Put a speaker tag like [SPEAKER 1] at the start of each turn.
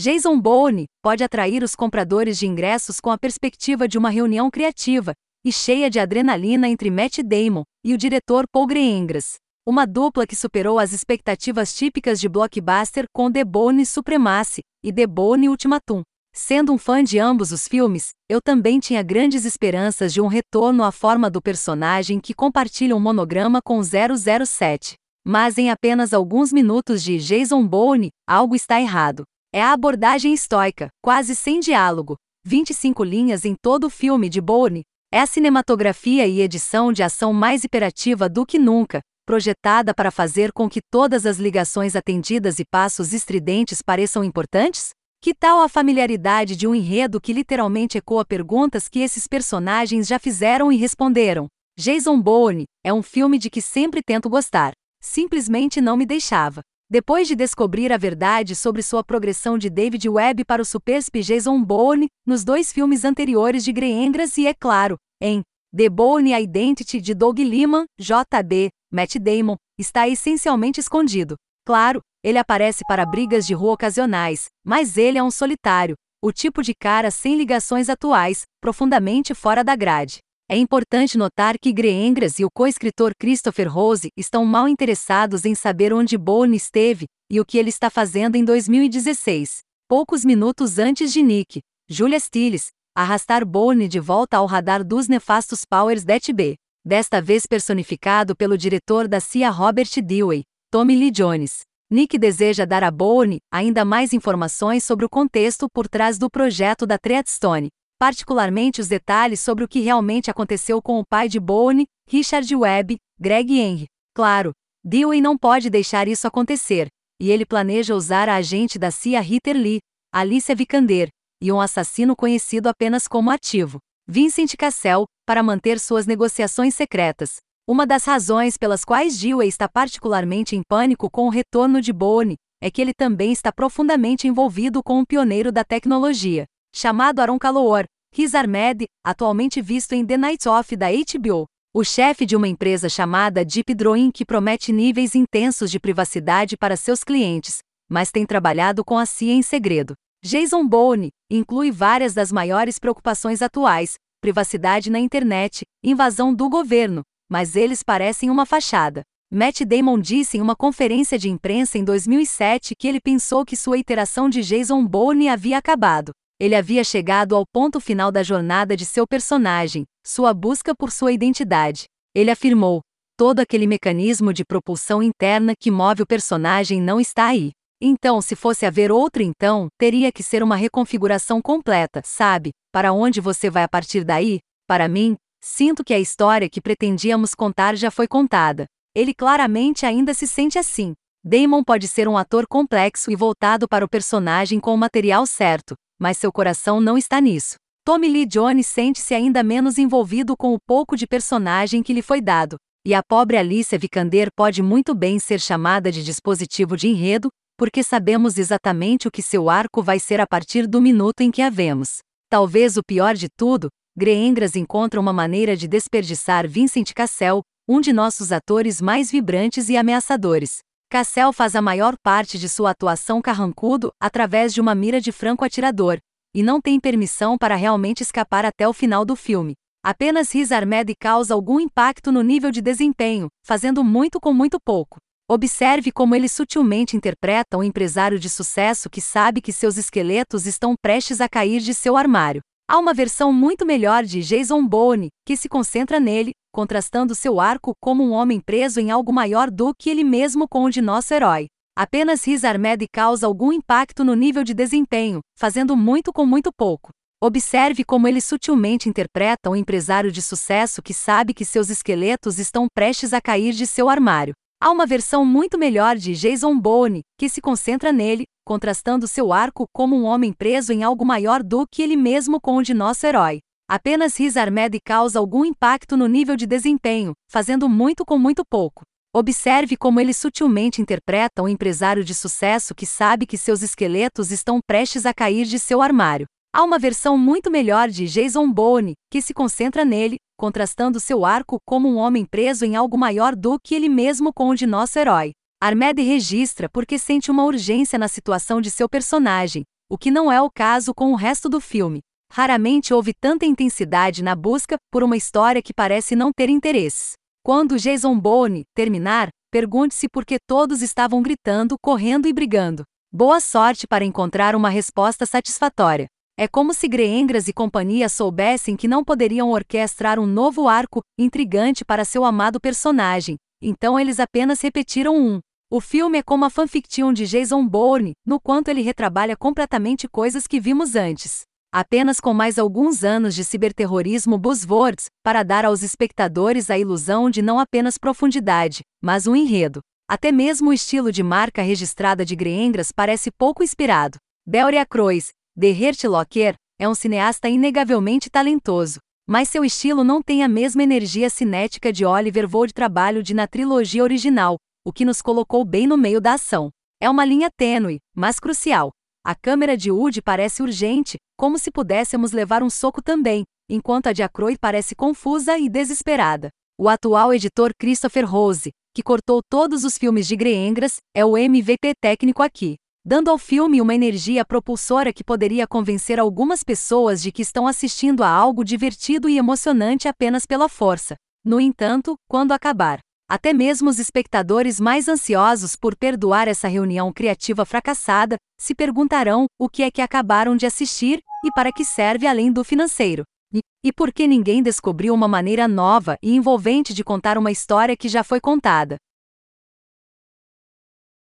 [SPEAKER 1] Jason Bourne pode atrair os compradores de ingressos com a perspectiva de uma reunião criativa e cheia de adrenalina entre Matt Damon e o diretor Paul Greengrass. Uma dupla que superou as expectativas típicas de blockbuster com The Bourne Supremacy e The Bourne Ultimatum. Sendo um fã de ambos os filmes, eu também tinha grandes esperanças de um retorno à forma do personagem que compartilha um monograma com 007. Mas em apenas alguns minutos de Jason Bourne, algo está errado. É a abordagem estoica, quase sem diálogo, 25 linhas em todo o filme de Bourne. É a cinematografia e edição de ação mais imperativa do que nunca, projetada para fazer com que todas as ligações atendidas e passos estridentes pareçam importantes? Que tal a familiaridade de um enredo que literalmente ecoa perguntas que esses personagens já fizeram e responderam? Jason Bourne é um filme de que sempre tento gostar. Simplesmente não me deixava. Depois de descobrir a verdade sobre sua progressão de David Webb para o Supersp Jason Bourne, nos dois filmes anteriores de Greengrass e, é claro, em The Bourne Identity de Doug Liman, J.B., Matt Damon, está essencialmente escondido. Claro, ele aparece para brigas de rua ocasionais, mas ele é um solitário, o tipo de cara sem ligações atuais, profundamente fora da grade. É importante notar que Greengrass e o co-escritor Christopher Rose estão mal interessados em saber onde Bourne esteve e o que ele está fazendo em 2016. Poucos minutos antes de Nick, Julia Stiles, arrastar Bourne de volta ao radar dos nefastos Powers That Be, desta vez personificado pelo diretor da CIA Robert Dewey, Tommy Lee Jones. Nick deseja dar a Bourne ainda mais informações sobre o contexto por trás do projeto da Treadstone, particularmente os detalhes sobre o que realmente aconteceu com o pai de Boone, Richard Webb, Greg Henry. Claro, Dewey não pode deixar isso acontecer, e ele planeja usar a agente da CIA Ritter Lee, Alicia Vikander, e um assassino conhecido apenas como ativo, Vincent Cassell, para manter suas negociações secretas. Uma das razões pelas quais Dewey está particularmente em pânico com o retorno de Boone é que ele também está profundamente envolvido com um pioneiro da tecnologia, chamado Aaron Kaloor, Riz Ahmed, atualmente visto em The Night Of da HBO, o chefe de uma empresa chamada Deep Drawing que promete níveis intensos de privacidade para seus clientes, mas tem trabalhado com a CIA em segredo. Jason Bourne inclui várias das maiores preocupações atuais, privacidade na internet, invasão do governo, mas eles parecem uma fachada. Matt Damon disse em uma conferência de imprensa em 2007 que ele pensou que sua iteração de Jason Bourne havia acabado. Ele havia chegado ao ponto final da jornada de seu personagem, sua busca por sua identidade. Ele afirmou: todo aquele mecanismo de propulsão interna que move o personagem não está aí. Então, se fosse haver outro então, teria que ser uma reconfiguração completa, sabe? Para onde você vai a partir daí? Para mim, sinto que a história que pretendíamos contar já foi contada. Ele claramente ainda se sente assim. Damon pode ser um ator complexo e voltado para o personagem com o material certo, mas seu coração não está nisso. Tommy Lee Jones sente-se ainda menos envolvido com o pouco de personagem que lhe foi dado, e a pobre Alicia Vikander pode muito bem ser chamada de dispositivo de enredo, porque sabemos exatamente o que seu arco vai ser a partir do minuto em que a vemos. Talvez o pior de tudo, Greengrass encontra uma maneira de desperdiçar Vincent Cassel, um de nossos atores mais vibrantes e ameaçadores. Cassel faz a maior parte de sua atuação carrancudo através de uma mira de franco-atirador, e não tem permissão para realmente escapar até o final do filme. Apenas Riz Ahmed causa algum impacto no nível de desempenho, fazendo muito com muito pouco. Observe como ele sutilmente interpreta um empresário de sucesso que sabe que seus esqueletos estão prestes a cair de seu armário. Há uma versão muito melhor de Jason Bourne, que se concentra nele, contrastando seu arco como um homem preso em algo maior do que ele mesmo com o de nosso herói. Apenas Riz Ahmed causa algum impacto no nível de desempenho, fazendo muito com muito pouco. Observe como ele sutilmente interpreta um empresário de sucesso que sabe que seus esqueletos estão prestes a cair de seu armário. Há uma versão muito melhor de Jason Bourne, que se concentra nele, contrastando seu arco como um homem preso em algo maior do que ele mesmo com o de nosso herói. Apenas Riz Ahmed causa algum impacto no nível de desempenho, fazendo muito com muito pouco. Observe como ele sutilmente interpreta um empresário de sucesso que sabe que seus esqueletos estão prestes a cair de seu armário. Há uma versão muito melhor de Jason Bourne, que se concentra nele, contrastando seu arco como um homem preso em algo maior do que ele mesmo com o de nosso herói. Armed registra porque sente uma urgência na situação de seu personagem, o que não é o caso com o resto do filme. Raramente houve tanta intensidade na busca por uma história que parece não ter interesses. Quando Jason Bourne terminar, pergunte-se por que todos estavam gritando, correndo e brigando. Boa sorte para encontrar uma resposta satisfatória. É como se Greengras e companhia soubessem que não poderiam orquestrar um novo arco intrigante para seu amado personagem, então eles apenas repetiram um. O filme é como a fanfiction de Jason Bourne, no quanto ele retrabalha completamente coisas que vimos antes apenas com mais alguns anos de ciberterrorismo buzzwords, para dar aos espectadores a ilusão de não apenas profundidade, mas um enredo. Até mesmo o estilo de marca registrada de Greengras parece pouco inspirado. Belria Croix, de Hert Locker, é um cineasta inegavelmente talentoso, mas seu estilo não tem a mesma energia cinética de Oliver Wood trabalho de na trilogia original, o que nos colocou bem no meio da ação. É uma linha tênue, mas crucial, a câmera de Wood parece urgente, como se pudéssemos levar um soco também, enquanto a de Aykroyd parece confusa e desesperada. O atual editor Christopher Rose, que cortou todos os filmes de Greengras, é o MVP técnico aqui, dando ao filme uma energia propulsora que poderia convencer algumas pessoas de que estão assistindo a algo divertido e emocionante apenas pela força. No entanto, quando acabar, até mesmo os espectadores mais ansiosos por perdoar essa reunião criativa fracassada se perguntarão o que é que acabaram de assistir e para que serve além do financeiro. E, e por que ninguém descobriu uma maneira nova e envolvente de contar uma história que já foi contada?